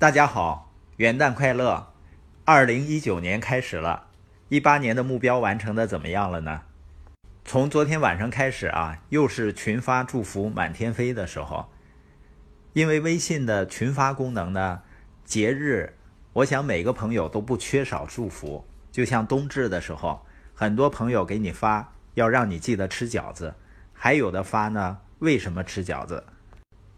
大家好，元旦快乐！二零一九年开始了，一八年的目标完成的怎么样了呢？从昨天晚上开始啊，又是群发祝福满天飞的时候。因为微信的群发功能呢，节日，我想每个朋友都不缺少祝福。就像冬至的时候，很多朋友给你发，要让你记得吃饺子，还有的发呢，为什么吃饺子？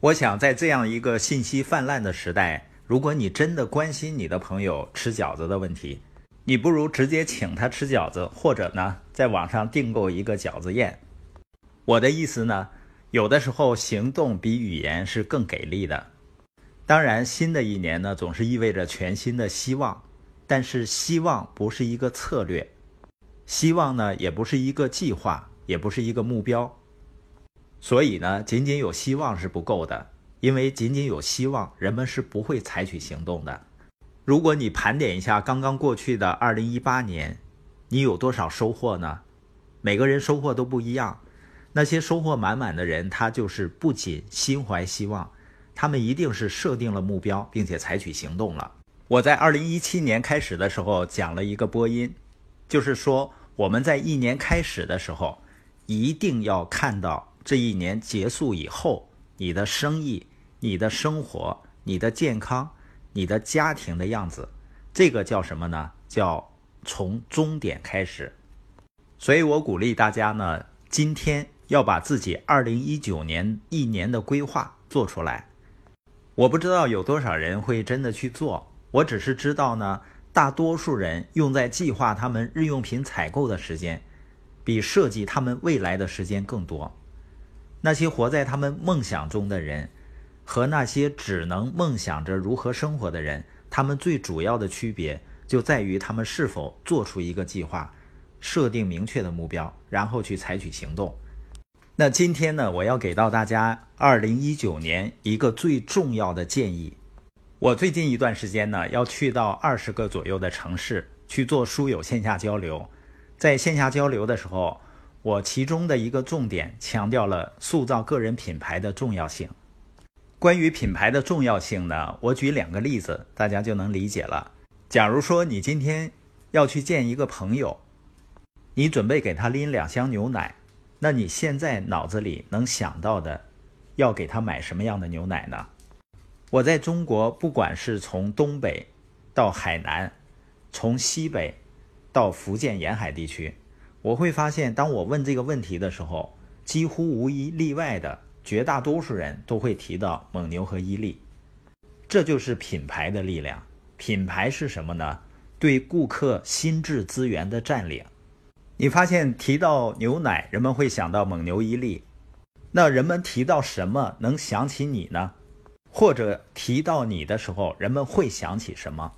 我想在这样一个信息泛滥的时代，如果你真的关心你的朋友吃饺子的问题，你不如直接请他吃饺子，或者呢，在网上订购一个饺子宴。我的意思呢，有的时候行动比语言是更给力的。当然，新的一年呢，总是意味着全新的希望，但是希望不是一个策略，希望呢，也不是一个计划，也不是一个目标。所以呢，仅仅有希望是不够的，因为仅仅有希望，人们是不会采取行动的。如果你盘点一下刚刚过去的二零一八年，你有多少收获呢？每个人收获都不一样。那些收获满满的人，他就是不仅心怀希望，他们一定是设定了目标，并且采取行动了。我在二零一七年开始的时候讲了一个播音，就是说我们在一年开始的时候，一定要看到。这一年结束以后，你的生意、你的生活、你的健康、你的家庭的样子，这个叫什么呢？叫从终点开始。所以我鼓励大家呢，今天要把自己二零一九年一年的规划做出来。我不知道有多少人会真的去做，我只是知道呢，大多数人用在计划他们日用品采购的时间，比设计他们未来的时间更多。那些活在他们梦想中的人，和那些只能梦想着如何生活的人，他们最主要的区别就在于他们是否做出一个计划，设定明确的目标，然后去采取行动。那今天呢，我要给到大家二零一九年一个最重要的建议。我最近一段时间呢，要去到二十个左右的城市去做书友线下交流，在线下交流的时候。我其中的一个重点强调了塑造个人品牌的重要性。关于品牌的重要性呢，我举两个例子，大家就能理解了。假如说你今天要去见一个朋友，你准备给他拎两箱牛奶，那你现在脑子里能想到的，要给他买什么样的牛奶呢？我在中国，不管是从东北到海南，从西北到福建沿海地区。我会发现，当我问这个问题的时候，几乎无一例外的，绝大多数人都会提到蒙牛和伊利。这就是品牌的力量。品牌是什么呢？对顾客心智资源的占领。你发现提到牛奶，人们会想到蒙牛、伊利。那人们提到什么能想起你呢？或者提到你的时候，人们会想起什么？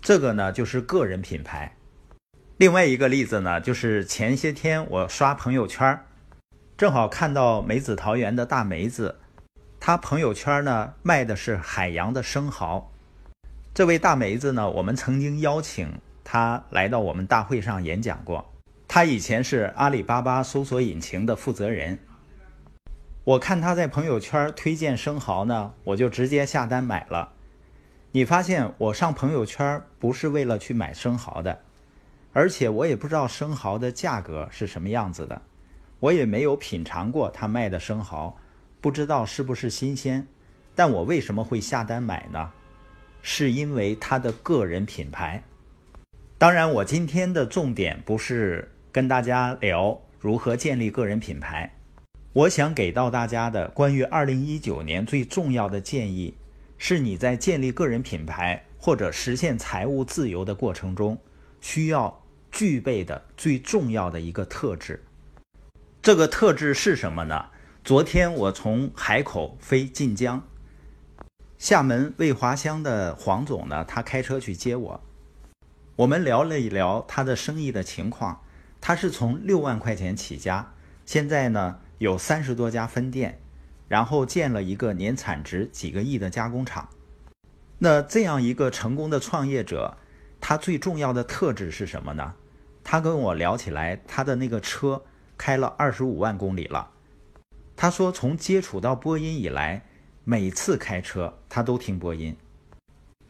这个呢，就是个人品牌。另外一个例子呢，就是前些天我刷朋友圈，正好看到梅子桃园的大梅子，她朋友圈呢卖的是海洋的生蚝。这位大梅子呢，我们曾经邀请她来到我们大会上演讲过。她以前是阿里巴巴搜索引擎的负责人。我看她在朋友圈推荐生蚝呢，我就直接下单买了。你发现我上朋友圈不是为了去买生蚝的。而且我也不知道生蚝的价格是什么样子的，我也没有品尝过他卖的生蚝，不知道是不是新鲜。但我为什么会下单买呢？是因为他的个人品牌。当然，我今天的重点不是跟大家聊如何建立个人品牌，我想给到大家的关于二零一九年最重要的建议，是你在建立个人品牌或者实现财务自由的过程中需要。具备的最重要的一个特质，这个特质是什么呢？昨天我从海口飞晋江，厦门魏华乡的黄总呢，他开车去接我，我们聊了一聊他的生意的情况。他是从六万块钱起家，现在呢有三十多家分店，然后建了一个年产值几个亿的加工厂。那这样一个成功的创业者，他最重要的特质是什么呢？他跟我聊起来，他的那个车开了二十五万公里了。他说，从接触到播音以来，每次开车他都听播音。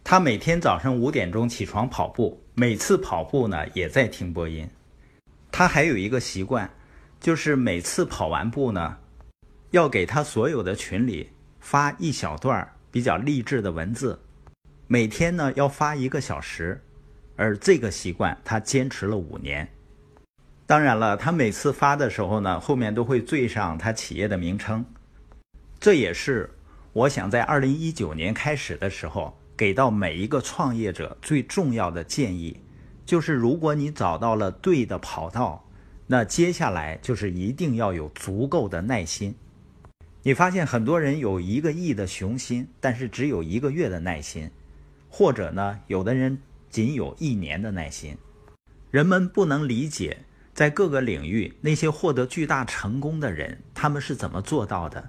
他每天早上五点钟起床跑步，每次跑步呢也在听播音。他还有一个习惯，就是每次跑完步呢，要给他所有的群里发一小段比较励志的文字，每天呢要发一个小时，而这个习惯他坚持了五年。当然了，他每次发的时候呢，后面都会缀上他企业的名称，这也是我想在二零一九年开始的时候。给到每一个创业者最重要的建议，就是如果你找到了对的跑道，那接下来就是一定要有足够的耐心。你发现很多人有一个亿的雄心，但是只有一个月的耐心，或者呢，有的人仅有一年的耐心。人们不能理解，在各个领域那些获得巨大成功的人，他们是怎么做到的？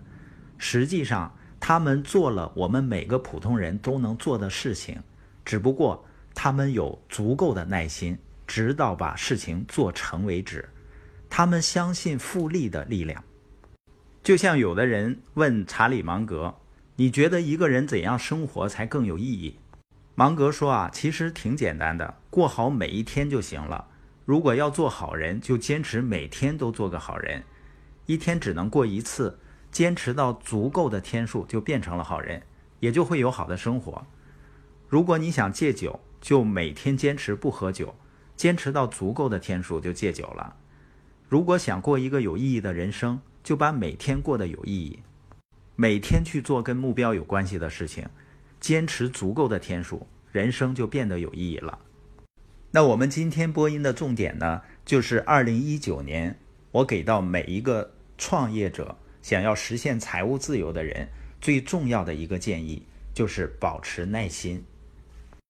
实际上。他们做了我们每个普通人都能做的事情，只不过他们有足够的耐心，直到把事情做成为止。他们相信复利的力量。就像有的人问查理芒格：“你觉得一个人怎样生活才更有意义？”芒格说：“啊，其实挺简单的，过好每一天就行了。如果要做好人，就坚持每天都做个好人。一天只能过一次。”坚持到足够的天数，就变成了好人，也就会有好的生活。如果你想戒酒，就每天坚持不喝酒，坚持到足够的天数就戒酒了。如果想过一个有意义的人生，就把每天过得有意义，每天去做跟目标有关系的事情，坚持足够的天数，人生就变得有意义了。那我们今天播音的重点呢，就是二零一九年，我给到每一个创业者。想要实现财务自由的人，最重要的一个建议就是保持耐心。